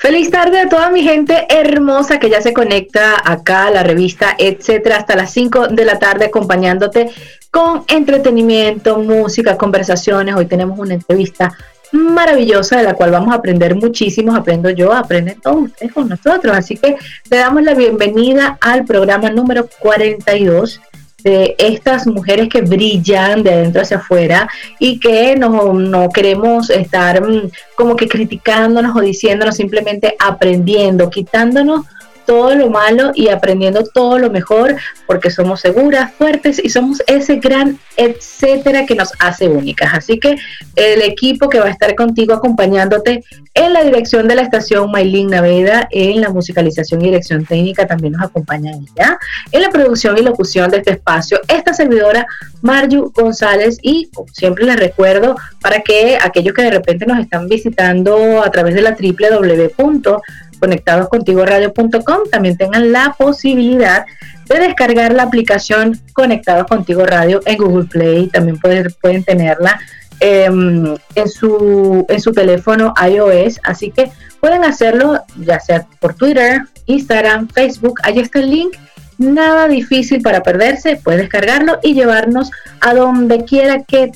Feliz tarde a toda mi gente hermosa que ya se conecta acá a la revista, etcétera, hasta las 5 de la tarde acompañándote con entretenimiento, música, conversaciones. Hoy tenemos una entrevista maravillosa de la cual vamos a aprender muchísimo. Aprendo yo, aprenden todos ustedes con nosotros. Así que le damos la bienvenida al programa número 42 de estas mujeres que brillan de adentro hacia afuera y que no, no queremos estar mm, como que criticándonos o diciéndonos, simplemente aprendiendo, quitándonos todo lo malo y aprendiendo todo lo mejor porque somos seguras, fuertes y somos ese gran etcétera que nos hace únicas. Así que el equipo que va a estar contigo acompañándote en la dirección de la estación Maylin Naveda, en la musicalización y dirección técnica también nos acompaña ella, en la producción y locución de este espacio, esta servidora Marju González y como siempre les recuerdo para que aquellos que de repente nos están visitando a través de la www conectadoscontigoradio.com también tengan la posibilidad de descargar la aplicación Conectados Contigo Radio en Google Play, también pueden, tenerla em, en, su, en su teléfono iOS, así que pueden hacerlo ya sea por Twitter, Instagram, Facebook, ahí está el link, nada difícil para perderse, puedes descargarlo y llevarnos a donde quiera que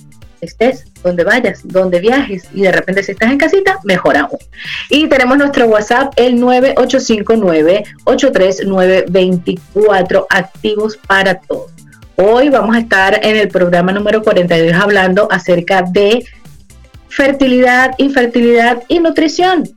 estés, donde vayas, donde viajes y de repente si estás en casita, mejor aún. Y tenemos nuestro WhatsApp, el 9859-83924, activos para todos. Hoy vamos a estar en el programa número 42 hablando acerca de fertilidad, infertilidad y nutrición.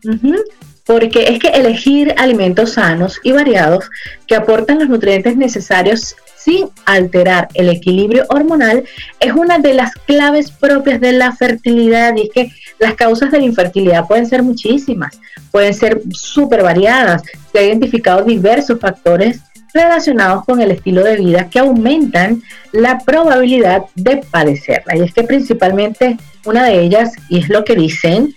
Porque es que elegir alimentos sanos y variados que aportan los nutrientes necesarios sin alterar el equilibrio hormonal es una de las claves propias de la fertilidad y es que las causas de la infertilidad pueden ser muchísimas, pueden ser súper variadas. Se han identificado diversos factores relacionados con el estilo de vida que aumentan la probabilidad de padecerla. Y es que principalmente una de ellas, y es lo que dicen,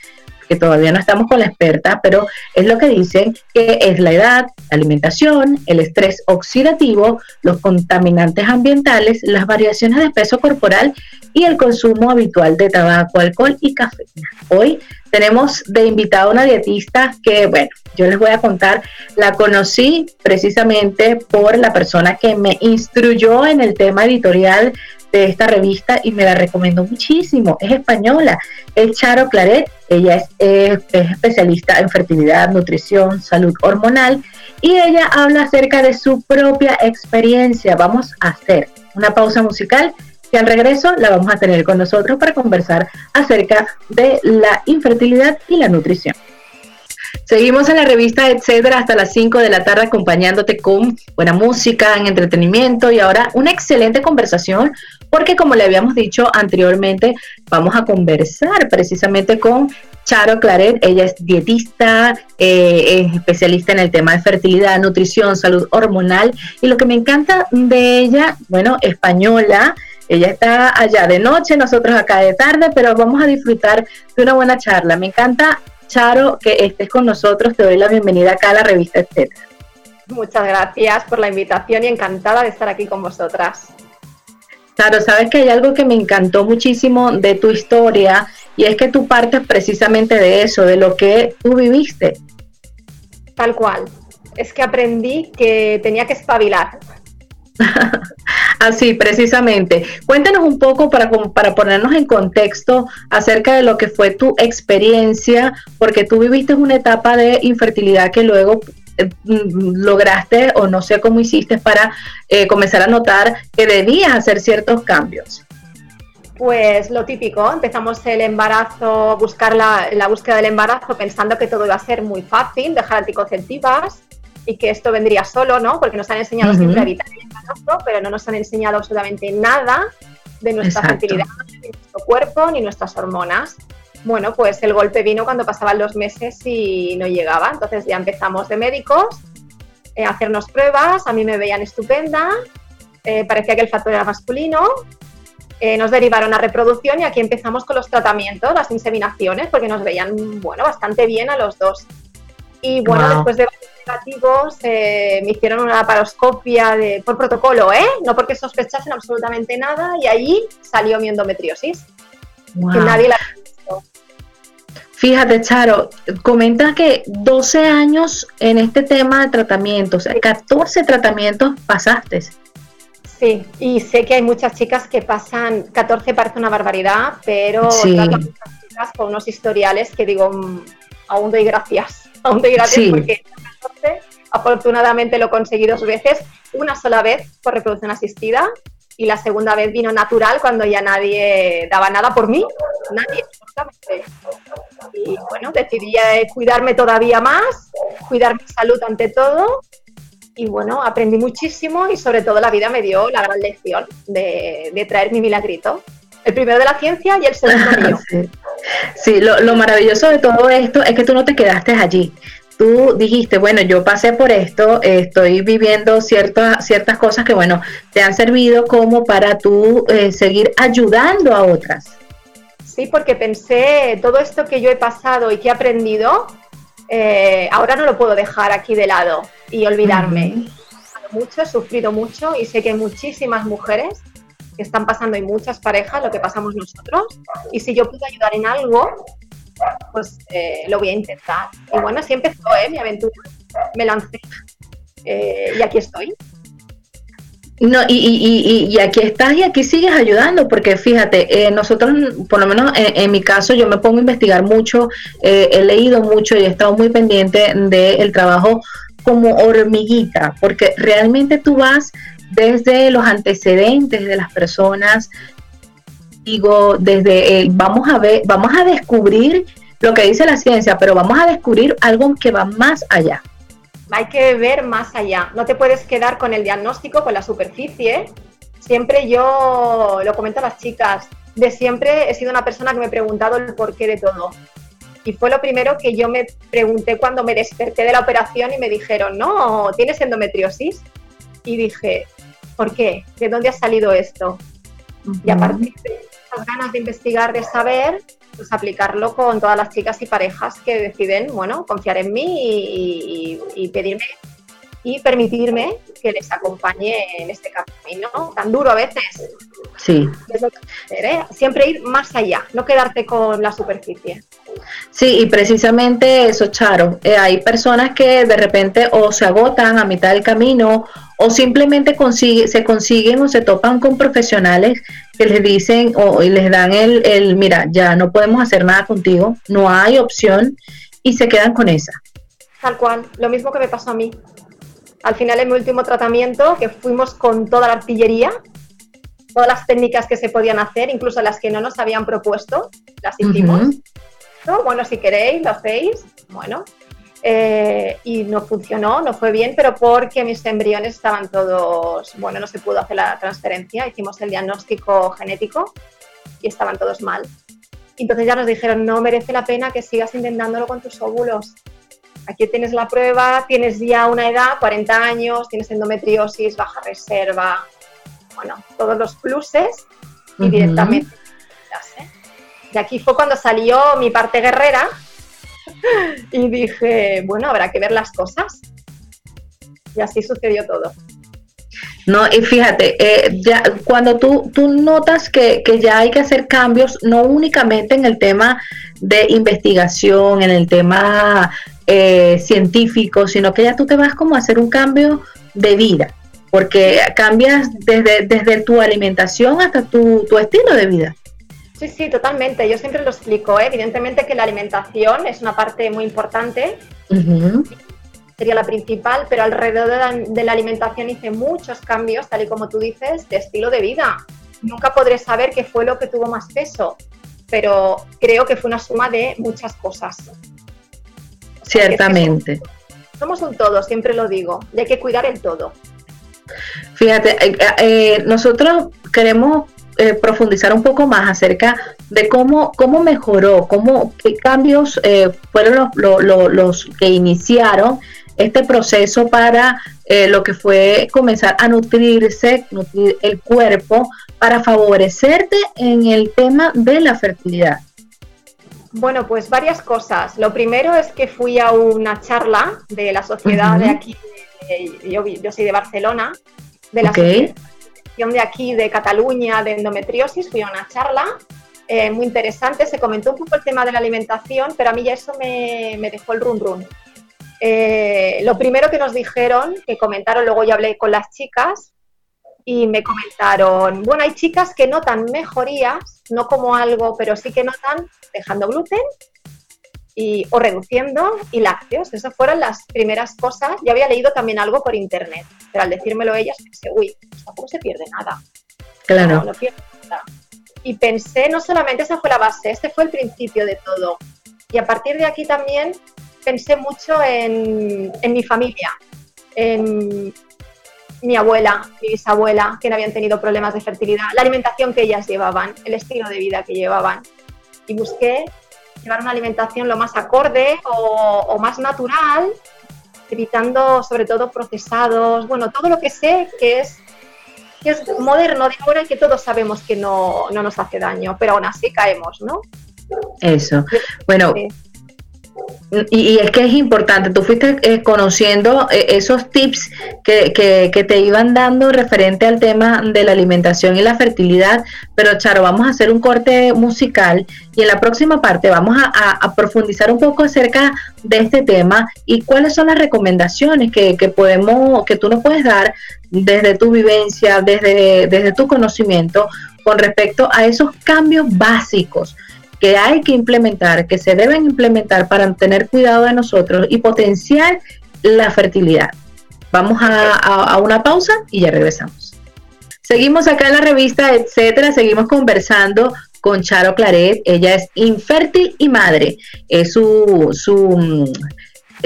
que todavía no estamos con la experta, pero es lo que dicen que es la edad, la alimentación, el estrés oxidativo, los contaminantes ambientales, las variaciones de peso corporal y el consumo habitual de tabaco, alcohol y café. Hoy tenemos de invitada una dietista que, bueno, yo les voy a contar, la conocí precisamente por la persona que me instruyó en el tema editorial de esta revista y me la recomiendo muchísimo. Es española, es Charo Claret. Ella es, es, especialista en fertilidad, nutrición, salud hormonal y ella habla acerca de su propia experiencia. Vamos a hacer una pausa musical y al regreso la vamos a tener con nosotros para conversar acerca de la infertilidad y la nutrición. Seguimos en la revista Etcétera hasta las 5 de la tarde acompañándote con buena música, en entretenimiento y ahora una excelente conversación porque como le habíamos dicho anteriormente, vamos a conversar precisamente con Charo Claret, ella es dietista, eh, es especialista en el tema de fertilidad, nutrición, salud hormonal y lo que me encanta de ella, bueno, española, ella está allá de noche, nosotros acá de tarde, pero vamos a disfrutar de una buena charla. Me encanta, Charo, que estés con nosotros, te doy la bienvenida acá a la revista, etcétera. Muchas gracias por la invitación y encantada de estar aquí con vosotras. Claro, sabes que hay algo que me encantó muchísimo de tu historia y es que tú partes precisamente de eso, de lo que tú viviste. Tal cual. Es que aprendí que tenía que espabilar. Así, precisamente. Cuéntanos un poco para, para ponernos en contexto acerca de lo que fue tu experiencia, porque tú viviste una etapa de infertilidad que luego lograste o no sé cómo hiciste para eh, comenzar a notar que debías hacer ciertos cambios? Pues lo típico, empezamos el embarazo, buscar la, la, búsqueda del embarazo pensando que todo iba a ser muy fácil, dejar anticonceptivas y que esto vendría solo, ¿no? Porque nos han enseñado siempre a evitar el embarazo, pero no nos han enseñado absolutamente nada de nuestra fertilidad, ni nuestro cuerpo, ni nuestras hormonas. Bueno, pues el golpe vino cuando pasaban los meses y no llegaba. Entonces ya empezamos de médicos eh, a hacernos pruebas, a mí me veían estupenda eh, parecía que el factor era masculino, eh, nos derivaron a reproducción y aquí empezamos con los tratamientos, las inseminaciones, porque nos veían, bueno, bastante bien a los dos. Y bueno, después de varios negativos me hicieron una laparoscopia de, por protocolo, ¿eh? No porque sospechasen absolutamente nada y allí salió mi endometriosis. Que nadie la Fíjate, Charo, comenta que 12 años en este tema de tratamiento, o sea, 14 tratamientos pasaste. Sí, y sé que hay muchas chicas que pasan, 14 parece una barbaridad, pero sí. chicas con unos historiales que digo, mm, aún doy gracias, aún doy gracias porque 14, afortunadamente lo conseguí dos veces, una sola vez por reproducción asistida y la segunda vez vino natural cuando ya nadie daba nada por mí, nadie, Y bueno, decidí eh, cuidarme todavía más, cuidar mi salud ante todo. Y bueno, aprendí muchísimo y sobre todo la vida me dio la gran lección de, traer mi milagrito. El primero de la ciencia y el segundo mío. Sí, lo, lo maravilloso de todo esto es que tú no te quedaste allí tú dijiste, bueno, yo pasé por esto, estoy viviendo ciertas, ciertas cosas que, bueno, te han servido como para tú eh, seguir ayudando a otras. Sí, porque pensé, todo esto que yo he pasado y que he aprendido, eh, ahora no lo puedo dejar aquí de lado y olvidarme. He mucho, he sufrido mucho y sé que hay muchísimas mujeres que están pasando y muchas parejas lo que pasamos nosotros. Y si yo puedo ayudar en algo, pues eh, lo voy a intentar. Y bueno, así empezó ¿eh? mi aventura. Me lancé eh, y aquí estoy. No, y, y, y, aquí estás y aquí sigues ayudando, porque fíjate, eh, nosotros, por lo menos en, mi caso, yo me pongo a investigar mucho, he leído mucho y he estado muy pendiente del trabajo como hormiguita, porque realmente tú vas desde los antecedentes de las personas, digo, desde vamos a ver, vamos a descubrir lo que dice la ciencia, pero vamos a descubrir algo que va más allá. Hay que ver más allá. No te puedes quedar con el diagnóstico, con la superficie. Siempre yo lo comento a las chicas, de siempre he sido una persona que me he preguntado el porqué de todo. Y fue lo primero que yo me pregunté cuando me desperté de la operación y me dijeron, no, tienes endometriosis. Y dije, ¿por qué? ¿De dónde ha salido esto? Y a partir de ganas de investigar, de saber, pues aplicarlo con todas las chicas y parejas que deciden, bueno, confiar en mí y, pedirme y permitirme que les acompañe en este camino tan duro a veces. Sí. ¿eh? Siempre ir más allá, no quedarte con la superficie. Sí, y precisamente eso, Charo. Eh, hay personas que de repente o se agotan a mitad del camino o simplemente consigue, se consiguen o se topan con profesionales que les dicen o les dan el, el, mira, ya no podemos hacer nada contigo, no hay opción y se quedan con esa. Tal cual, lo mismo que me pasó a mí. Al final en mi último tratamiento, que fuimos con toda la artillería, todas las técnicas que se podían hacer, incluso las que no nos habían propuesto, las hicimos. Bueno, si queréis, lo hacéis. Bueno, eh, y no funcionó, no fue bien, pero porque mis embriones estaban todos, bueno, no se pudo hacer la transferencia, hicimos el diagnóstico genético y estaban todos mal. Entonces ya nos dijeron, no merece la pena que sigas intentándolo con tus óvulos. Aquí tienes la prueba, tienes ya una edad, 40 años, tienes endometriosis, baja reserva, bueno, todos los pluses y directamente. Y aquí fue cuando salió mi parte guerrera, y dije, bueno, habrá que ver las cosas. Y así sucedió todo. No, y fíjate, eh, ya, cuando tú, tú notas que, ya hay que hacer cambios, no únicamente en el tema de investigación, en el tema eh, científico, sino que ya tú te vas como a hacer un cambio de vida, porque cambias desde, desde tu alimentación hasta tu, tu estilo de vida. Sí, sí, totalmente. Yo siempre lo explico. ¿eh? Evidentemente que la alimentación es una parte muy importante, sería la principal, pero alrededor de la, alimentación hice muchos cambios, tal y como tú dices, de estilo de vida. Nunca podré saber qué fue lo que tuvo más peso, pero creo que fue una suma de muchas cosas. Ciertamente. somos, un todo, siempre lo digo, y hay que cuidar el todo. Fíjate, eh, eh, nosotros queremos eh, profundizar un poco más acerca de cómo, cómo mejoró, cómo, qué cambios eh, fueron los, los, que iniciaron este proceso para eh, lo que fue comenzar a nutrirse, nutrir el cuerpo para favorecerte en el tema de la fertilidad? Bueno, pues varias cosas. Lo primero es que fui a una charla de la sociedad de aquí, yo, yo, soy de Barcelona, de la asociación de aquí de Cataluña de endometriosis, fui a una charla eh, muy interesante. Se comentó un poco el tema de la alimentación, pero a mí ya eso me, dejó el run run. Eh, lo primero que nos dijeron, que comentaron, luego yo hablé con las chicas, y me comentaron, bueno, hay chicas que notan mejorías, no como algo, pero sí que notan dejando gluten y, o reduciendo y lácteos. Esas fueron las primeras cosas. Yo había leído también algo por internet, pero al decírmelo ellas pensé, uy, tampoco se pierde nada. Claro. No, pierde nada. Y pensé, no solamente esa fue la base, este fue el principio de todo. Y a partir de aquí también pensé mucho en, en mi familia, en mi abuela, mi bisabuela, que no habían tenido problemas de fertilidad, la alimentación que ellas llevaban, el estilo de vida que llevaban. Y busqué llevar una alimentación lo más acorde o, más natural, evitando sobre todo procesados, bueno, todo lo que sé que es, que es moderno de ahora y que todos sabemos que no, no nos hace daño, pero aún así caemos, ¿no? Eso. Bueno, y, es que es importante, tú fuiste eh, conociendo eh, esos tips que, que, te iban dando referente al tema de la alimentación y la fertilidad, pero Charo, vamos a hacer un corte musical y en la próxima parte vamos a, profundizar un poco acerca de este tema y cuáles son las recomendaciones que, que, podemos, que tú nos puedes dar desde tu vivencia, desde, desde tu conocimiento con respecto a esos cambios básicos que hay que implementar, que se deben implementar para tener cuidado de nosotros y potenciar la fertilidad. Vamos a, una pausa y ya regresamos. Seguimos acá en la revista, etcétera, seguimos conversando con Charo Claret. Ella es infértil y madre. Es su, su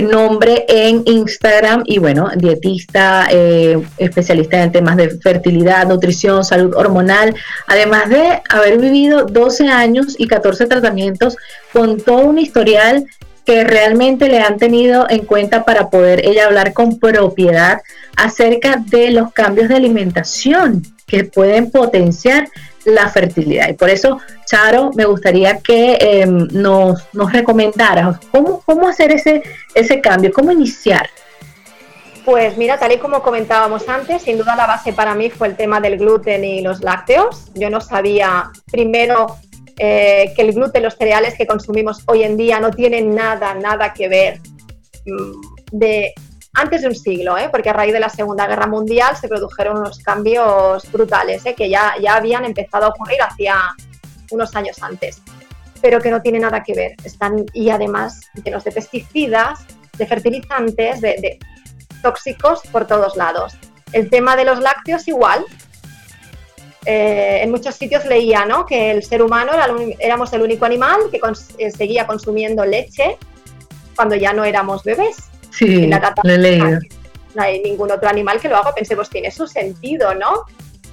nombre en Instagram y bueno, dietista, eh, especialista en temas de fertilidad, nutrición, salud hormonal, además de haber vivido 12 años y 14 tratamientos con todo un historial que realmente le han tenido en cuenta para poder ella hablar con propiedad acerca de los cambios de alimentación que pueden potenciar la fertilidad. Y por eso, Charo, me gustaría que em, nos, nos recomendaras cómo, cómo hacer ese, ese cambio, cómo iniciar. Pues mira, tal y como comentábamos antes, sin duda la base para mí fue el tema del gluten y los lácteos. Yo no sabía primero eh, que el gluten, los cereales que consumimos hoy en día no tienen nada, nada que ver mm, de antes de un siglo, ¿eh? porque a raíz de la Segunda Guerra Mundial se produjeron unos cambios brutales ¿eh? que ya, ya habían empezado a ocurrir hacía unos años antes, pero que no tiene nada que ver. Están, y además llenos de pesticidas, de fertilizantes, de, tóxicos por todos lados. El tema de los lácteos igual. Eh, en muchos sitios leía ¿no? que el ser humano era éramos el único animal que seguía consumiendo leche cuando ya no éramos bebés Sí, lo he leído. No hay ningún otro animal que lo haga. Pensé, pues tiene su sentido, ¿no?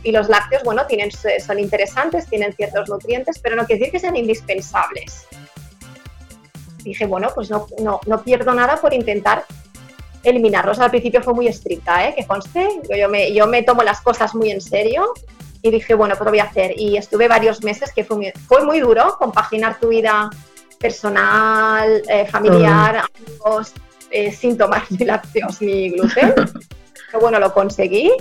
Y los lácteos, bueno, tienen, son interesantes, tienen ciertos nutrientes, pero no quiere decir que sean indispensables. Dije, bueno, pues no, no, no pierdo nada por intentar eliminarlos. Al principio fue muy estricta, ¿eh? que conste, yo me, yo me tomo las cosas muy en serio y dije, bueno, pues lo voy a hacer. Y estuve varios meses que fue muy, fue muy duro compaginar tu vida personal, eh, familiar, amigos, eh, sin tomar ni lácteos ni gluten. Pero bueno, lo conseguí.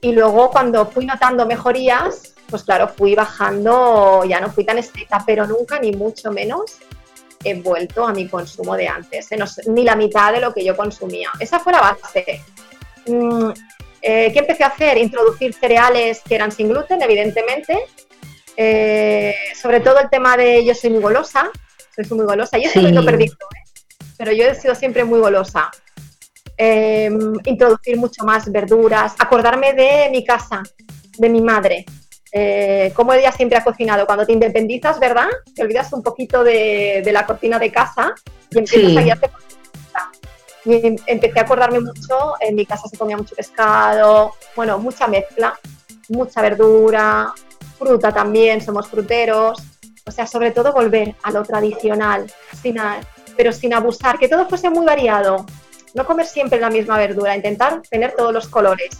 Y luego cuando fui notando mejorías, pues claro, fui bajando, ya no fui tan estricta, pero nunca, ni mucho menos, he vuelto a mi consumo de antes, eh, ni la mitad de lo que yo consumía. Esa fue la base. Mm, eh, ¿Qué empecé a hacer? Introducir cereales que eran sin gluten, evidentemente. sobre todo el tema de yo soy muy golosa, soy muy golosa, y eso sí. lo perdí, pero yo he sido siempre muy golosa. Em, introducir mucho más verduras, acordarme de mi casa, de mi madre, eh, cómo ella siempre ha cocinado. Cuando te independizas, ¿verdad? Te olvidas un poquito de, la cocina de casa y empiezas a guiarte por y em, empecé a acordarme mucho, en mi casa se comía mucho pescado, bueno, mucha mezcla, mucha verdura, fruta también, somos fruteros, o sea, sobre todo volver a lo tradicional, sin, pero sin abusar, que todo fuese muy variado. no comer siempre la misma verdura, intentar tener todos los colores,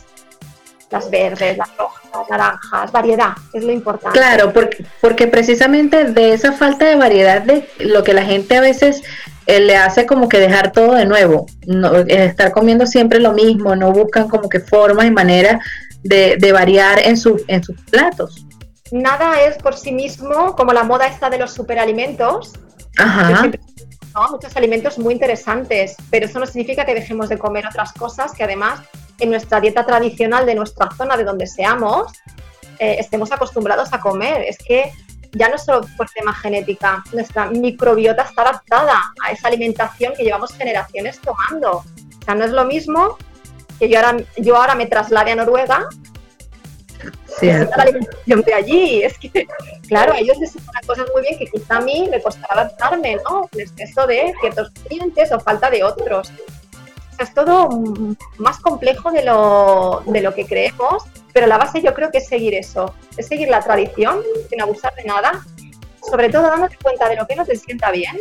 las verdes, las rojas, las naranjas, variedad, es lo importante. Claro, porque, porque precisamente de esa falta de variedad de lo que la gente a veces eh, le hace como que dejar todo de nuevo, no, eh, estar comiendo siempre lo mismo, no buscan como que formas y maneras de, de variar en, su, en sus platos. Nada es por sí mismo como la moda esta de los superalimentos. Ajá. Muchos alimentos muy interesantes, pero eso no significa que dejemos de comer otras cosas que además en nuestra dieta tradicional de nuestra zona, de donde seamos, eh, estemos acostumbrados a comer. Es que ya no solo por tema genética, nuestra microbiota está adaptada a esa alimentación que llevamos generaciones tomando. O sea, no es lo mismo que yo ahora, yo ahora me traslade a Noruega. La alimentación de allí. Es que, claro, a ellos les una cosas muy bien que quizá a mí me costará adaptarme, ¿no? El exceso de ciertos clientes o falta de otros. O sea, es todo más complejo de lo, de lo que creemos, pero la base yo creo que es seguir eso, es seguir la tradición sin abusar de nada, sobre todo dándote cuenta de lo que no te sienta bien,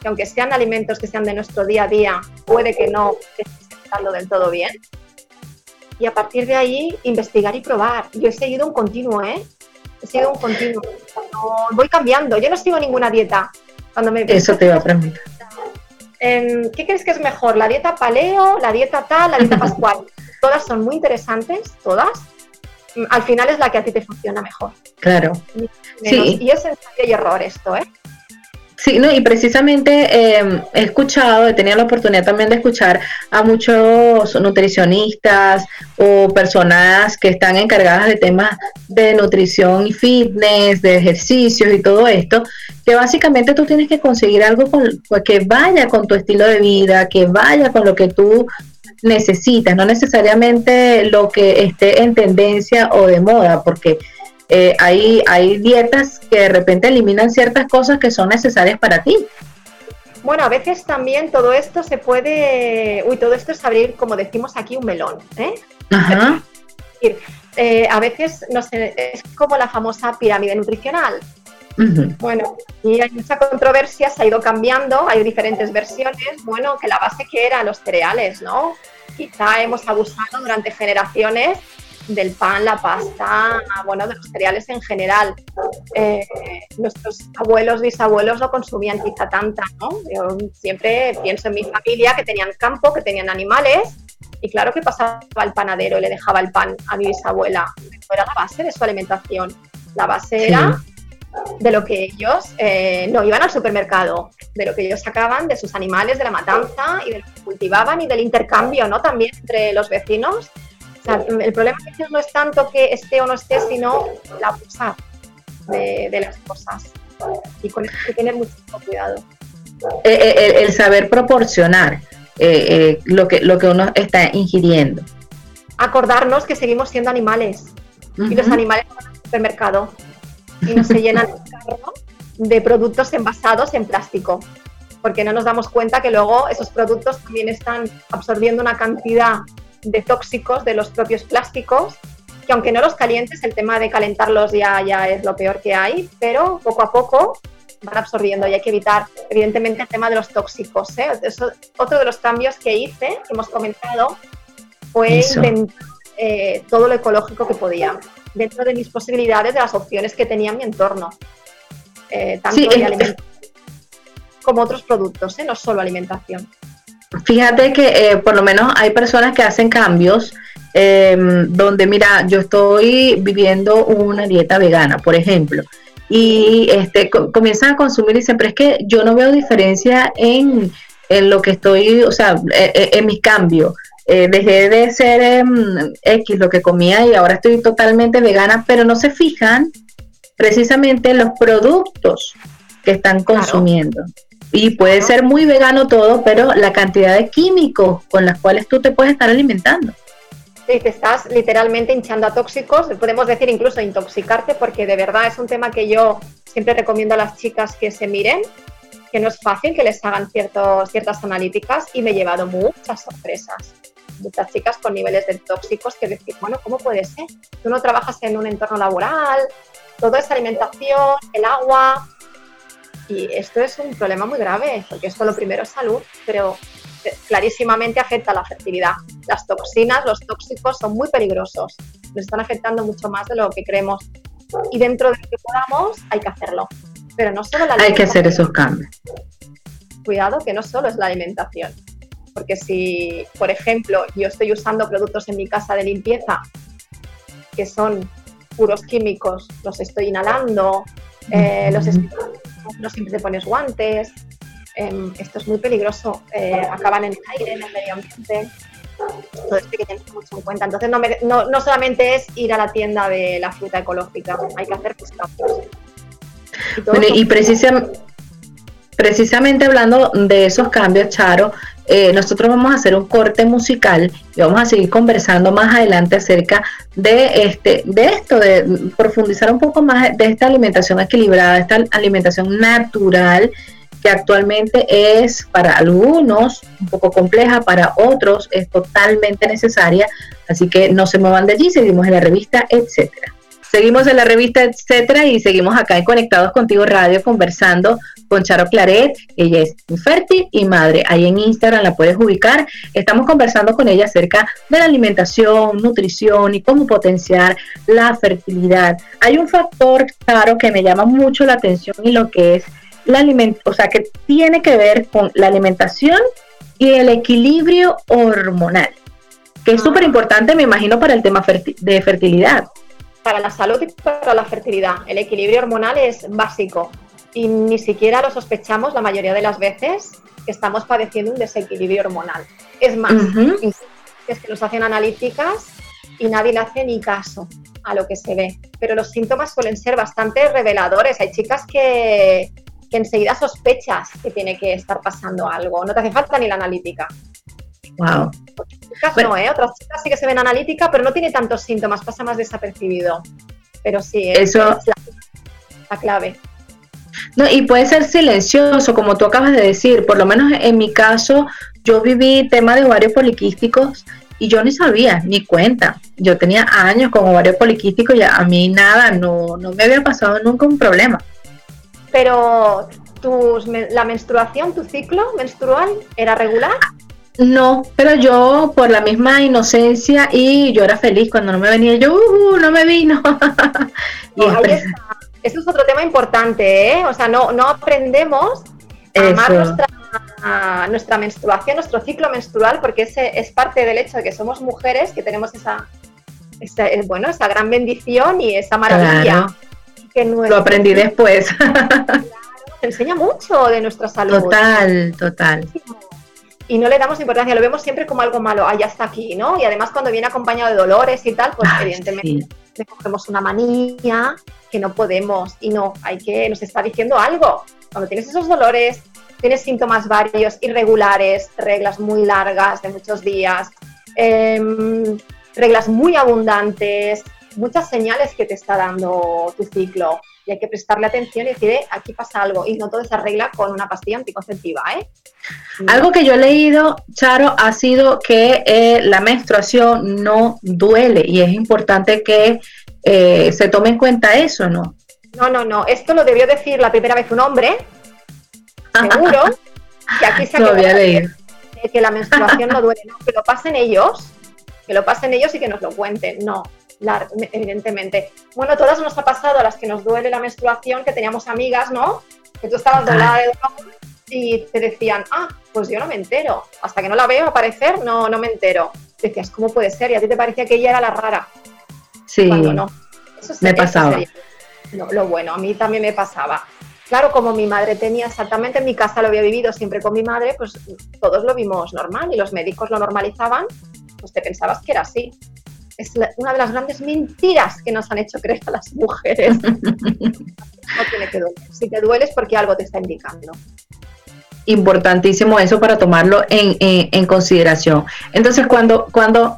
que aunque sean alimentos que sean de nuestro día a día, puede que no estés sentando del todo bien, y a partir de ahí investigar y probar. Yo he seguido un continuo, ¿eh? He seguido un continuo. Cuando voy cambiando, yo no sigo ninguna dieta. Cuando me Eso te iba a preguntar. ¿Qué crees que es mejor? ¿La dieta paleo, la dieta tal, la dieta pascual? todas son muy interesantes, todas. Al final es la que a ti te funciona mejor. Claro. Sí. Y es ensayo y error esto, ¿eh? Sí, no, y precisamente eh, he escuchado, he tenido la oportunidad también de escuchar a muchos nutricionistas o personas que están encargadas de temas de nutrición y fitness, de ejercicios y todo esto, que básicamente tú tienes que conseguir algo con, pues, que vaya con tu estilo de vida, que vaya con lo que tú necesitas, no necesariamente lo que esté en tendencia o de moda, porque eh, hay, hay dietas que de repente eliminan ciertas cosas que son necesarias para ti. Bueno, a veces también todo esto se puede, uy, todo esto es abrir, como decimos aquí, un melón. ¿eh? Ajá. Eh, a veces no sé, es como la famosa pirámide nutricional. Bueno, y hay mucha controversia, se ha ido cambiando, hay diferentes versiones. Bueno, que la base que era los cereales, ¿no? Quizá hemos abusado durante generaciones del pan, la pasta, bueno, de los cereales en general. Eh, nuestros abuelos, bisabuelos no consumían quizá tanta, ¿no? Yo siempre pienso en mi familia que tenían campo, que tenían animales, y claro que pasaba el panadero y le dejaba el pan a mi bisabuela. Era la base de su alimentación. La base era de lo que ellos eh, no iban al supermercado, de lo que ellos sacaban de sus animales, de la matanza y de lo que cultivaban y del intercambio, ¿no? También entre los vecinos el problema no es tanto que esté o no esté, sino la usar de, las cosas. Y con eso hay que tener muchísimo cuidado. Eh, eh, el, saber proporcionar eh, lo, que, lo que uno está ingiriendo. Acordarnos que seguimos siendo animales y los animales van al supermercado y no se llenan el carro de productos envasados en plástico porque no nos damos cuenta que luego esos productos también están absorbiendo una cantidad de tóxicos de los propios plásticos, que aunque no los calientes, el tema de calentarlos ya, ya es lo peor que hay, pero poco a poco van absorbiendo y hay que evitar, evidentemente, el tema de los tóxicos. ¿eh? Eso, otro de los cambios que hice, que hemos comentado, fue eh, todo lo ecológico que podía, dentro de mis posibilidades, de las opciones que tenía en mi entorno, eh, tanto de alimentos como otros productos, no solo alimentación. Fíjate que eh, por lo menos hay personas que hacen cambios em, donde, mira, yo estoy viviendo una dieta vegana, por ejemplo, y este, comienzan a consumir y dicen, pero es que yo no veo diferencia en, lo que estoy, o sea, e, e, en, mis cambios. Eh, dejé de ser em, X lo que comía y ahora estoy totalmente vegana, pero no se fijan precisamente en los productos que están consumiendo. Y puede ser muy vegano todo, pero la cantidad de químicos con las cuales tú te puedes estar alimentando. Sí, te estás literalmente hinchando a tóxicos, podemos decir incluso intoxicarte, porque de verdad es un tema que yo siempre recomiendo a las chicas que se miren, que no es fácil que les hagan ciertos, ciertas analíticas y me he llevado muchas sorpresas. Muchas chicas con niveles de tóxicos que decir, bueno, ¿cómo puede ser? Tú no trabajas en un entorno laboral, todo es alimentación, el agua, y esto es un problema muy grave, porque esto lo primero es salud, pero clarísimamente afecta a la fertilidad. Las toxinas, los tóxicos son muy peligrosos, nos están afectando mucho más de lo que creemos. Y dentro de lo que podamos hay que hacerlo. Pero no solo la Hay que hacer esos cambios. Cuidado que no solo es la alimentación. Porque si, por ejemplo, yo estoy usando productos en mi casa de limpieza que son puros químicos, los estoy inhalando, eh, los no siempre te pones guantes, em, esto es muy peligroso, eh, acaban en el aire, en el medio ambiente. Todo esto hay que tener mucho en cuenta. Entonces, no, no, solamente es ir a la tienda de la fruta ecológica, hay que hacer pues, Y, y precisamente hablando de esos cambios, Charo, eh, nosotros vamos a hacer un corte musical y vamos a seguir conversando más adelante acerca de este, de esto, de profundizar un poco más de esta alimentación equilibrada, esta alimentación natural que actualmente es para algunos un poco compleja, para otros es totalmente necesaria. Así que no se muevan de allí, seguimos en la revista, etcétera. Seguimos en la revista, etcétera, y seguimos acá en Conectados Contigo Radio conversando con Charo Claret. Ella es infértil y madre. Ahí en Instagram la puedes ubicar. Estamos conversando con ella acerca de la alimentación, nutrición y cómo potenciar la fertilidad. Hay un factor, claro, que me llama mucho la atención y lo que es la alimentación, o sea, que tiene que ver con la alimentación y el equilibrio hormonal, que es ah. súper importante, me imagino, para el tema de fertilidad para la salud y para la fertilidad. El equilibrio hormonal es básico y ni siquiera lo sospechamos la mayoría de las veces que estamos padeciendo un desequilibrio hormonal. Es más, es que nos hacen analíticas y nadie le hace ni caso a lo que se ve. Pero los síntomas suelen ser bastante reveladores. Hay chicas que, que enseguida sospechas que tiene que estar pasando algo. No te hace falta ni la analítica. Wow. Otras no, ¿eh? Otras chicas sí que se ven analítica, pero no tiene tantos síntomas, pasa más desapercibido. Pero sí, eso es la, clave. No, y puede ser silencioso, como tú acabas de decir. Por lo menos en mi caso, yo viví tema de ovarios poliquísticos y yo ni sabía, ni cuenta. Yo tenía años con ovarios poliquísticos y a mí nada, no, no me había pasado nunca un problema. Pero tus, la menstruación, tu ciclo menstrual, ¿era regular? No, pero yo por la misma inocencia y yo era feliz cuando no me venía, yo, uh, no me vino. y Eso es otro tema importante, ¿eh? O sea, no, no aprendemos a amar nuestra, nuestra menstruación, nuestro ciclo menstrual, porque ese es parte del hecho de que somos mujeres, que tenemos esa, eh, bueno, esa gran bendición y esa maravilla. Que Lo aprendí después. Te enseña mucho de nuestra salud. Total, total y no le damos importancia, lo vemos siempre como algo malo, ah, ya está aquí, ¿no? Y además cuando viene acompañado de dolores y tal, pues evidentemente le cogemos una manía que no podemos y no, hay que, nos está diciendo algo. Cuando tienes esos dolores, tienes síntomas varios, irregulares, reglas muy largas de muchos días, em, reglas muy abundantes, muchas señales que te está dando tu ciclo y hay que prestarle atención y decir, eh, aquí pasa algo y no todo se arregla con una pastilla anticonceptiva. ¿eh? Algo que yo he leído, Charo, ha sido que eh, la menstruación no duele y es importante que eh, se tome en cuenta eso, ¿no? No, no, no. Esto lo debió decir la primera vez un hombre, seguro, que aquí se ha leído. que la menstruación no duele, no, que lo pasen ellos, que lo pasen ellos y que nos lo cuenten. No, evidentemente. Bueno, todas nos ha pasado a las que nos duele la menstruación, que teníamos amigas, ¿no? Que tú estabas de dolor y te decían, ah, pues yo no me entero. Hasta que no la veo aparecer, no, no me entero. Decías, ¿cómo puede ser? Y a ti te parecía que ella era la rara. Sí. Cuando no. Eso me pasaba. lo bueno, a mí también me pasaba. Claro, como mi madre tenía exactamente en mi casa, lo había vivido siempre con mi madre, pues todos lo vimos normal y los médicos lo normalizaban, pues te pensabas que era así es una de las grandes mentiras que nos han hecho creer a las mujeres. no tiene que doler. Si te dueles porque algo te está indicando. Importantísimo eso para tomarlo en, consideración. Entonces, cuando, cuando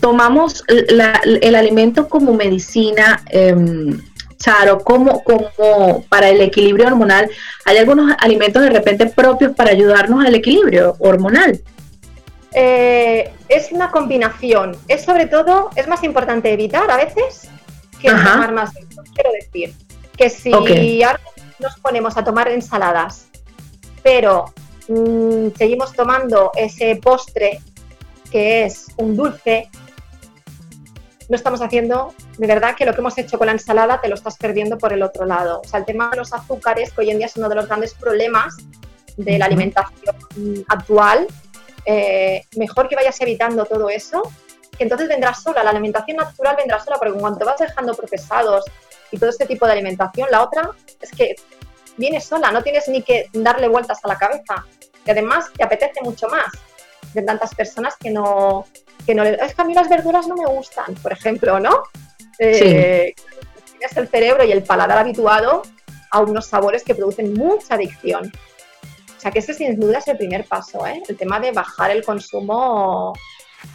tomamos el alimento como medicina, eh, Charo, como, como para el equilibrio hormonal, ¿hay algunos alimentos de repente propios para ayudarnos al equilibrio hormonal? Eh, es una combinación. Es sobre todo, es más importante evitar a veces que tomar más. Quiero decir que si ahora nos ponemos a tomar ensaladas, pero mm, seguimos tomando ese postre que es un dulce, no estamos haciendo, de verdad que lo que hemos hecho con la ensalada te lo estás perdiendo por el otro lado. O sea, el tema de los azúcares, que hoy en día es uno de los grandes problemas de la alimentación actual, eh, mejor que vayas evitando todo eso, que entonces vendrá sola, la alimentación natural vendrá sola, porque cuando vas dejando procesados y todo este tipo de alimentación, la otra es que viene sola, no tienes ni que darle vueltas a la cabeza. Y además te apetece mucho más de tantas personas que no, que no es que a mí las verduras no me gustan, por ejemplo, ¿no? Eh, tienes el cerebro y el paladar habituado a unos sabores que producen mucha adicción. O sea que ese sin duda es el primer paso, ¿eh? el tema de bajar el consumo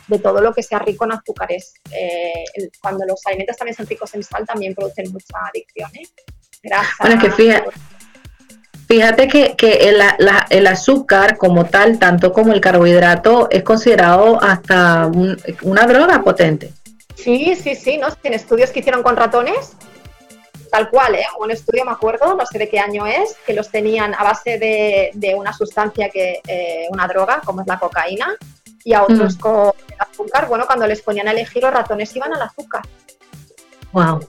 de todo lo que sea rico en azúcares. Eh, cuando los alimentos también son ricos en sal, también producen mucha adicción. ¿eh? bueno, es que fíjate, fíjate que, el, azúcar como tal, tanto como el carbohidrato, es considerado hasta una droga potente. Sí, sí, sí, ¿no? En estudios que hicieron con ratones, tal cual, ¿eh? Un estudio, me acuerdo, no sé de qué año es, que los tenían a base de, una sustancia que, eh, una droga, como es la cocaína, y a otros mm. con azúcar. Bueno, cuando les ponían a elegir, los ratones iban al azúcar. Wow.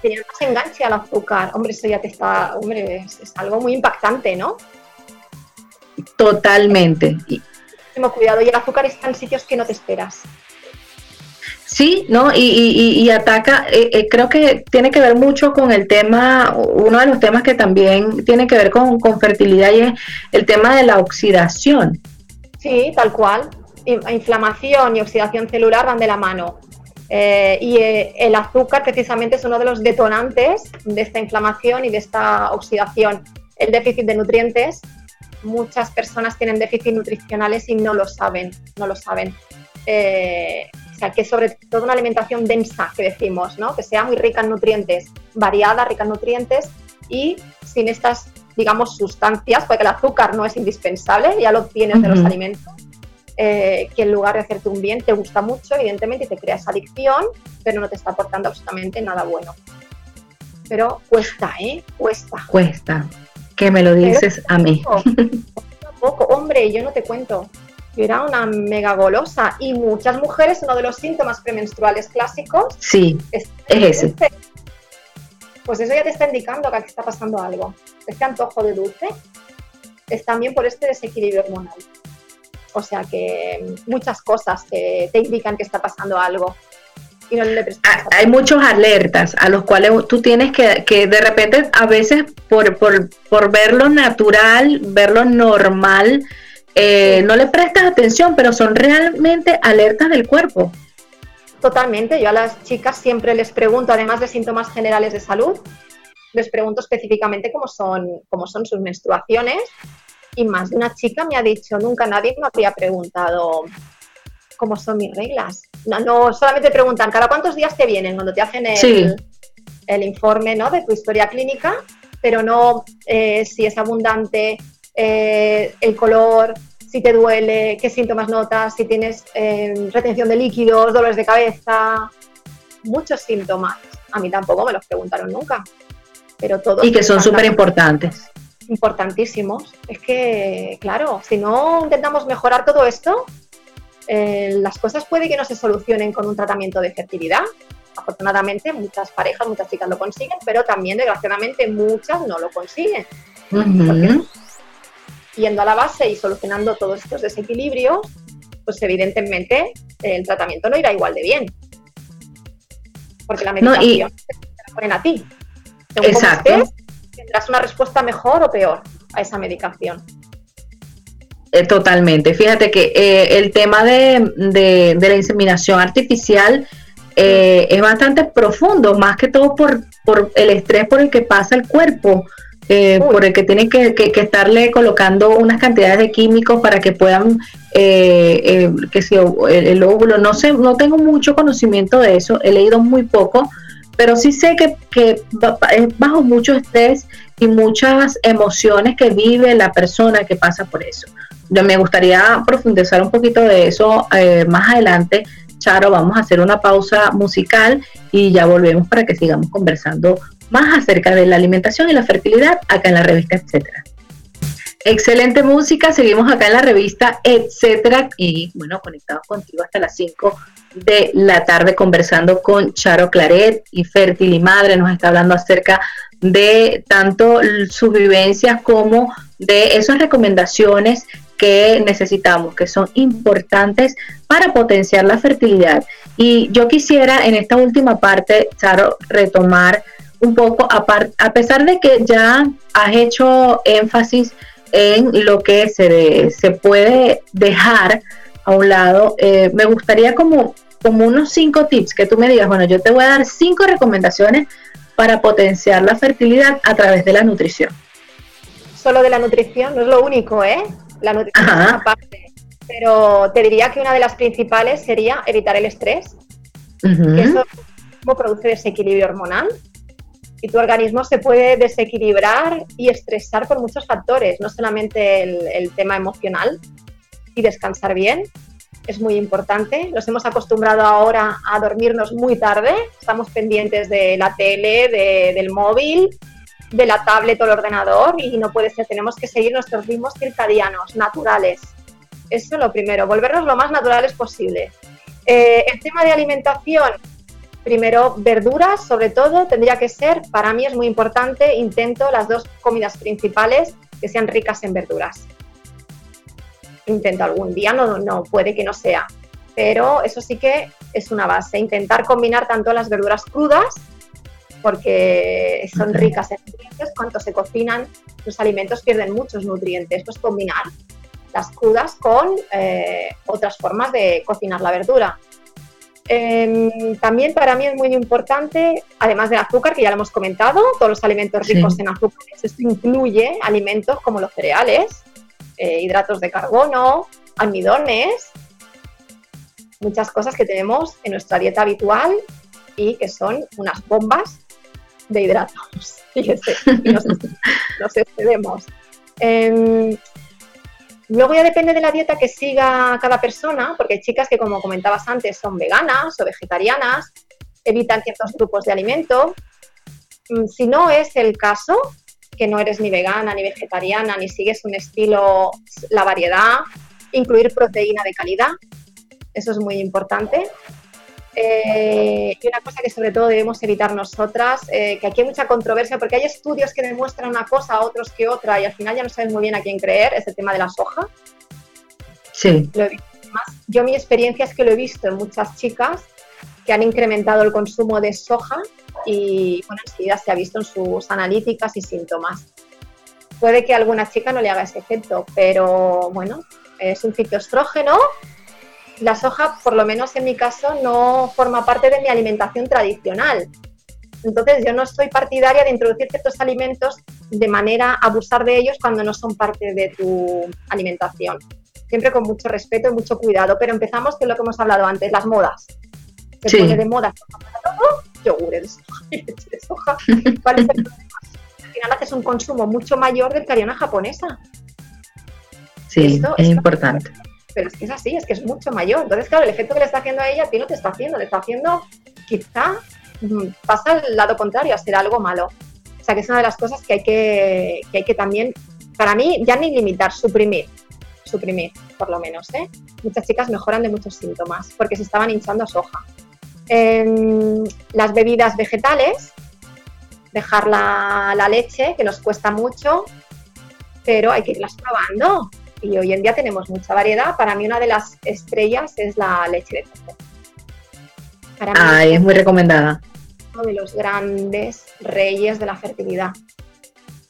Tenían más enganche al azúcar. Hombre, eso ya te está, hombre, es, algo muy impactante, ¿no? Totalmente. Cuidado, y el azúcar está en sitios que no te esperas. Sí, ¿no? Y, ataca, eh, eh, creo que tiene que ver mucho con el tema, uno de los temas que también tiene que ver con, fertilidad y es el tema de la oxidación. Sí, tal cual. Inflamación y oxidación celular van de la mano. Eh, y el azúcar precisamente es uno de los detonantes de esta inflamación y de esta oxidación. El déficit de nutrientes, muchas personas tienen déficit nutricionales y no lo saben, no lo saben que sobre todo una alimentación densa, que decimos, ¿no? Que sea muy rica en nutrientes, variada, rica en nutrientes y sin estas, digamos, sustancias, porque el azúcar no es indispensable, ya lo tienes de los alimentos, eh, que en lugar de hacerte un bien te gusta mucho, evidentemente, y te creas adicción, pero no te está aportando absolutamente nada bueno. Pero cuesta, ¿eh? Cuesta. Cuesta. Que me lo dices a mí. poco, hombre, yo no te cuento era una mega golosa. Y muchas mujeres, uno de los síntomas premenstruales clásicos sí, es, ese. Pues eso ya te está indicando que aquí está pasando algo. Este antojo de dulce es también por este desequilibrio hormonal. O sea que muchas cosas te, te indican que está pasando algo. Y no le ah, Hay muchos alertas a los cuales tú tienes que, que de repente, a veces por, por, por verlo natural, verlo normal, eh, no le prestas atención, pero son realmente alertas del cuerpo. Totalmente, yo a las chicas siempre les pregunto, además de síntomas generales de salud, les pregunto específicamente cómo son, cómo son sus menstruaciones y más de una chica me ha dicho, nunca nadie me había preguntado cómo son mis reglas. No, no solamente preguntan, ¿cada cuántos días te vienen cuando te hacen el, el informe ¿no? de tu historia clínica? Pero no eh, si es abundante, eh, el color, si te duele, qué síntomas notas, si tienes eh, retención de líquidos, dolores de cabeza, muchos síntomas. A mí tampoco me los preguntaron nunca, pero todos. Y que son súper importantes. Importantísimos. Es que, claro, si no intentamos mejorar todo esto, eh, las cosas puede que no se solucionen con un tratamiento de fertilidad. Afortunadamente, muchas parejas, muchas chicas lo consiguen, pero también, desgraciadamente, muchas no lo consiguen yendo a la base y solucionando todos estos desequilibrios, pues evidentemente el tratamiento no irá igual de bien. Porque la medicación te la ponen a ti. Exacto. tendrás una respuesta mejor o peor a esa medicación. Eh, totalmente. Fíjate que eh, el tema de, la inseminación artificial eh, es bastante profundo, más que todo por, por el estrés por el que pasa el cuerpo eh, por el que tienen que, estarle colocando unas cantidades de químicos para que puedan, eh, eh, que si el, óvulo, no sé, no tengo mucho conocimiento de eso, he leído muy poco, pero sí sé que, es bajo mucho estrés y muchas emociones que vive la persona que pasa por eso. Yo me gustaría profundizar un poquito de eso más adelante. Charo, vamos a hacer una pausa musical y ya volvemos para que sigamos conversando más acerca de la alimentación y la fertilidad acá en la revista Etcétera. Excelente música, seguimos acá en la revista, etcétera, y bueno, conectados contigo hasta las 5 de la tarde conversando con Charo Claret y Fértil y Madre, nos está hablando acerca de tanto sus vivencias como de esas recomendaciones que necesitamos, que son importantes para potenciar la fertilidad. Y yo quisiera en esta última parte, Charo, retomar un poco, a, pesar de que ya has hecho énfasis en lo que se, se puede dejar a un lado, eh, me gustaría como, como unos cinco tips que tú me digas, bueno, yo te voy a dar cinco recomendaciones para potenciar la fertilidad a través de la nutrición. Solo de la nutrición, no es lo único, ¿eh? La nutrición es una parte. Pero te diría que una de las principales sería evitar el estrés, que eso produce desequilibrio hormonal y tu organismo se puede desequilibrar y estresar por muchos factores, no solamente el, tema emocional y descansar bien, es muy importante. Nos hemos acostumbrado ahora a dormirnos muy tarde, estamos pendientes de la tele, del móvil, de la tablet o el ordenador y no puede ser, tenemos que seguir nuestros ritmos circadianos, naturales. Eso es lo primero, volvernos lo más naturales posible. Eh, el tema de alimentación, Primero, verduras, sobre todo, tendría que ser, para mí es muy importante, intento las dos comidas principales que sean ricas en verduras. Intento algún día, no, no puede que no sea, pero eso sí que es una base. Intentar combinar tanto las verduras crudas, porque son ricas en nutrientes, cuanto se cocinan, los alimentos pierden muchos nutrientes. Pues combinar las crudas con eh, otras formas de cocinar la verdura. Em, también para mí es muy importante, además del azúcar, que ya lo hemos comentado, todos los alimentos ricos en azúcar, esto incluye alimentos como los cereales, eh, hidratos de carbono, almidones, muchas cosas que tenemos en nuestra dieta habitual y que son unas bombas de hidratos. Fíjese, nos, nos excedemos. Em, Luego ya depende de la dieta que siga cada persona, porque hay chicas que, como comentabas antes, son veganas o vegetarianas, evitan ciertos grupos de alimento. Mm, si no es el caso, que no eres ni vegana ni vegetariana, ni sigues un estilo, la variedad, incluir proteína de calidad, eso es muy importante. Eh, y una cosa que sobre todo debemos evitar nosotras, eh, que aquí hay mucha controversia porque hay estudios que demuestran una cosa, otros que otra, y al final ya no sabes muy bien a quién creer, es el tema de la soja. Sí. yo mi experiencia es que lo he visto en muchas chicas que han incrementado el consumo de soja y bueno, enseguida se ha visto en sus analíticas y síntomas. Puede que a alguna chica no le haga ese efecto, pero bueno, es un fitoestrógeno la soja, por lo menos en mi caso, no forma parte de mi alimentación tradicional. Entonces yo no soy partidaria de introducir ciertos alimentos de manera a abusar de ellos cuando no son parte de tu alimentación. Siempre con mucho respeto y mucho cuidado. Pero empezamos con lo que hemos hablado antes, las modas. Se pone de moda yogures de soja. ¿Cuál es el problema? Al final haces un consumo mucho mayor del que haría una japonesa. Sí, es importante pero es que es así, es que es mucho mayor. Entonces, claro, el efecto que le está haciendo a ella, a ti no te está haciendo, le está haciendo quizá mm, pasa al lado contrario, a ser algo malo. O sea, que es una de las cosas que hay que, que hay que también, para mí, ya ni limitar, suprimir, suprimir, por lo menos. ¿eh? Muchas chicas mejoran de muchos síntomas porque se estaban hinchando a soja. las bebidas vegetales, dejar la, la leche, que nos cuesta mucho, pero hay que irlas probando y hoy en día tenemos mucha variedad. Para mí una de las estrellas es la leche de coco. ah, es muy recomendada. Uno de los grandes reyes de la fertilidad,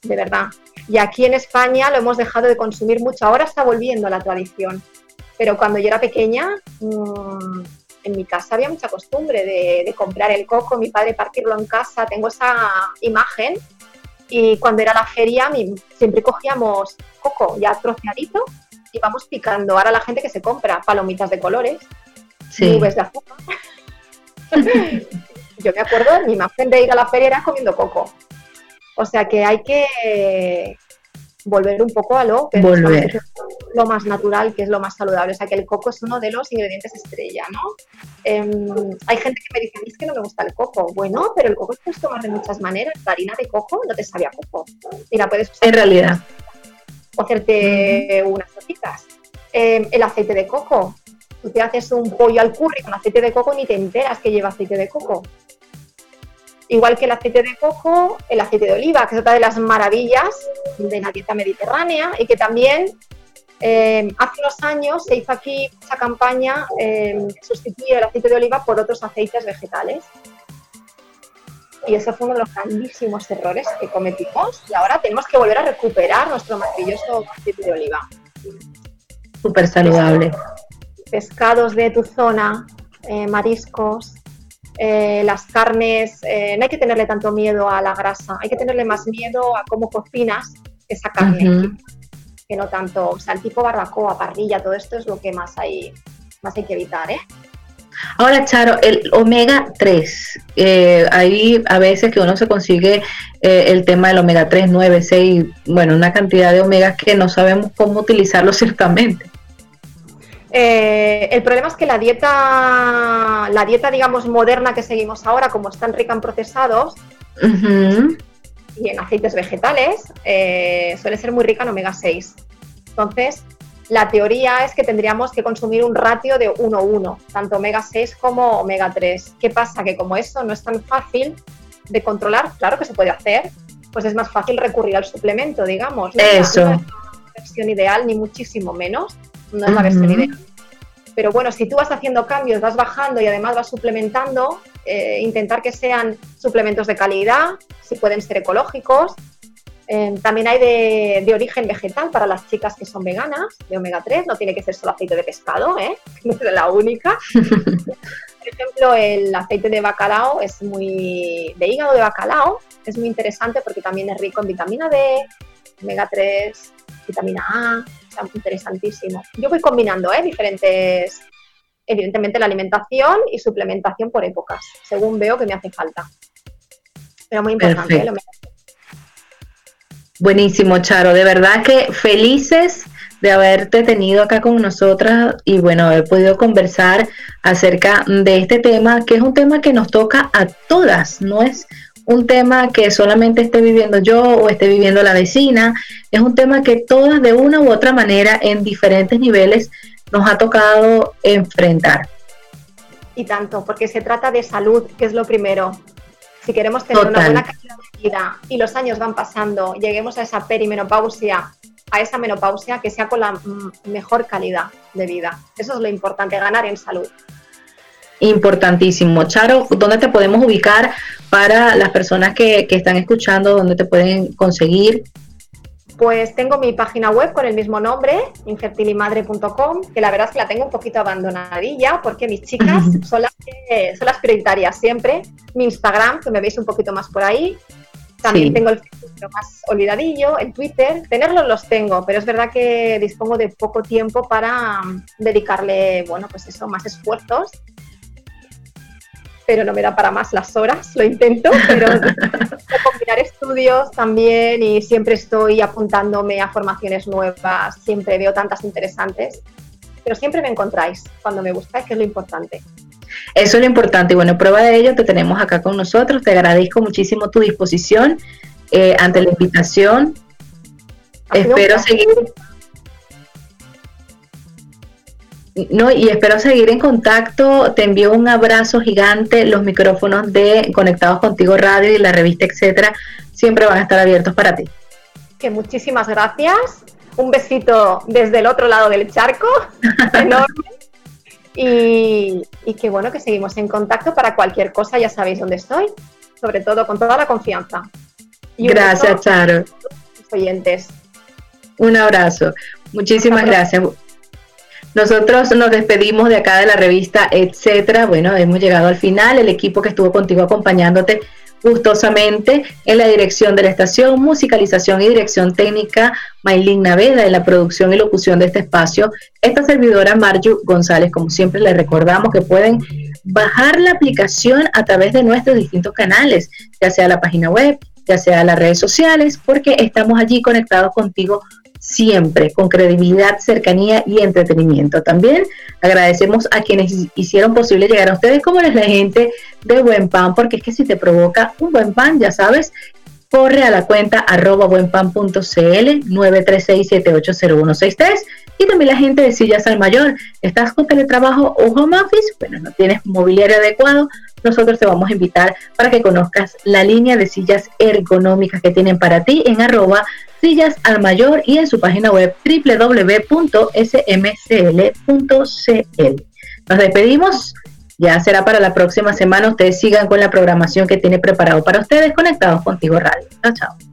de verdad. Y aquí en España lo hemos dejado de consumir mucho. Ahora está volviendo a la tradición. Pero cuando yo era pequeña, mm, en mi casa había mucha costumbre de, de comprar el coco, mi padre partirlo en casa. Tengo esa imagen y cuando era la feria, siempre cogíamos coco ya troceadito y vamos picando. Ahora la gente que se compra palomitas de colores, nubes de azúcar. Yo me acuerdo, mi imagen de ir a la feria era comiendo coco. O sea que hay que volver un poco a lo que volver. Lo más natural, que es lo más saludable. O sea que el coco es uno de los ingredientes estrella, ¿no? Em, hay gente que me dice, a mí es que no me gusta el coco. Bueno, pero el coco puedes tomar de muchas maneras. La harina de coco no te sabe a coco. Y la puedes usar. En realidad. o hacerte unas tortitas. Em, el aceite de coco. Tú te haces un pollo al curry con aceite de coco ni te enteras que lleva aceite de coco. Igual que el aceite de coco, el aceite de oliva, que es otra de las maravillas de la dieta mediterránea y que también em, hace unos años se hizo aquí esa campaña eh, que sustituye el aceite de oliva por otros aceites vegetales. Y ese fue uno de los grandísimos errores que cometimos y ahora tenemos que volver a recuperar nuestro maravilloso aceite de oliva. Súper saludable. Pescados de tu zona, eh, mariscos, eh, las carnes, eh, no hay que tenerle tanto miedo a la grasa, hay que tenerle más miedo a cómo cocinas esa carne, que no tanto, o sea, el tipo barbacoa, parrilla, todo esto es lo que más hay, más hay que evitar, ¿eh? Ahora, Charo, el omega 3, eh, ahí a veces que uno se consigue eh, el tema del omega 3, 9, 6, bueno, una cantidad de omegas que no sabemos cómo utilizarlo ciertamente. Eh, el problema es que la dieta, la dieta, digamos, moderna que seguimos ahora, como es tan rica en procesados y en aceites vegetales, suele ser muy rica en omega 6. Entonces, la teoría es que tendríamos que consumir un ratio de 1-1, tanto omega 6 como omega 3. ¿Qué pasa? Que como eso no es tan fácil de controlar, claro que se puede hacer, pues es más fácil recurrir al suplemento, digamos. eso. No es la versión ideal, ni muchísimo menos, no es la versión ideal. Pero bueno, si tú vas haciendo cambios, vas bajando y además vas suplementando, eh, intentar que sean suplementos de calidad, si pueden ser ecológicos, Em, también hay de, origen vegetal para las chicas que son veganas, de omega 3, no tiene que ser solo aceite de pescado, ¿eh? no es la única. Por ejemplo, el aceite de bacalao es muy. de hígado de bacalao, es muy interesante porque también es rico en vitamina D, omega 3, vitamina A, o sea, interesantísimo. Yo voy combinando ¿eh? diferentes, evidentemente la alimentación y suplementación por épocas, según veo que me hace falta. Pero muy importante, ¿eh? 3. Buenísimo, Charo. De verdad que felices de haberte tenido acá con nosotras y bueno, haber podido conversar acerca de este tema, que es un tema que nos toca a todas, no es un tema que solamente esté viviendo yo o esté viviendo la vecina, es un tema que todas de una u otra manera en diferentes niveles nos ha tocado enfrentar. Y tanto, porque se trata de salud, que es lo primero. Si queremos tener una buena calidad de vida y los años van pasando, lleguemos a esa perimenopausia, a esa menopausia que sea con la mejor calidad de vida. Eso es lo importante, ganar en salud. Importantísimo. Charo, ¿dónde te podemos ubicar para las personas que, que están escuchando, dónde te pueden conseguir? Pues tengo mi página web con el mismo nombre, infertilimadre.com, que la verdad es que la tengo un poquito abandonadilla porque mis chicas son las, son las prioritarias siempre. Mi Instagram, que me veis un poquito más por ahí. También tengo el Facebook más olvidadillo, el Twitter. Tenerlos los tengo, pero es verdad que dispongo de poco tiempo para mm, dedicarle, bueno, pues eso, más esfuerzos pero no me da para más las horas, lo intento, pero combinar estudios también y siempre estoy apuntándome a formaciones nuevas, siempre veo tantas interesantes, pero siempre me encontráis cuando me buscáis, que es lo importante. Eso es lo importante y bueno, prueba de ello te tenemos acá con nosotros, te agradezco muchísimo tu disposición eh, ante la invitación. Espero seguir No, y espero seguir en contacto. Te envío un abrazo gigante. Los micrófonos de Conectados Contigo Radio y la revista, etcétera, siempre van a estar abiertos para ti. Que muchísimas gracias. Un besito desde el otro lado del charco, enorme. Y, y que bueno, que seguimos en contacto para cualquier cosa, ya sabéis dónde estoy, sobre todo con toda la confianza. gracias, Charo. Oyentes. Un abrazo. Muchísimas gracias. Nosotros nos despedimos de acá de la revista, etcétera. Bueno, hemos llegado al final. El equipo que estuvo contigo acompañándote gustosamente en la dirección de la estación, musicalización y dirección técnica, Maylin Naveda, en la producción y locución de este espacio. Esta servidora, Marju González, como siempre les recordamos que pueden bajar la aplicación a través de nuestros distintos canales, ya sea la página web, ya sea las redes sociales, porque estamos allí conectados contigo siempre con credibilidad, cercanía y entretenimiento. También agradecemos a quienes hicieron posible llegar a ustedes, como es la gente de Buen Pan, porque es que si te provoca un buen pan, ya sabes, corre a la cuenta arroba buenpan.cl 936-780163 y también la gente de Sillas al Mayor. ¿Estás con teletrabajo o home office? Bueno, no tienes mobiliario adecuado. Nosotros te vamos a invitar para que conozcas la línea de sillas ergonómicas que tienen para ti en arroba al mayor y en su página web www.smcl.cl. Nos despedimos. Ya será para la próxima semana. Ustedes sigan con la programación que tiene preparado para ustedes conectados contigo radio. Chao, chao.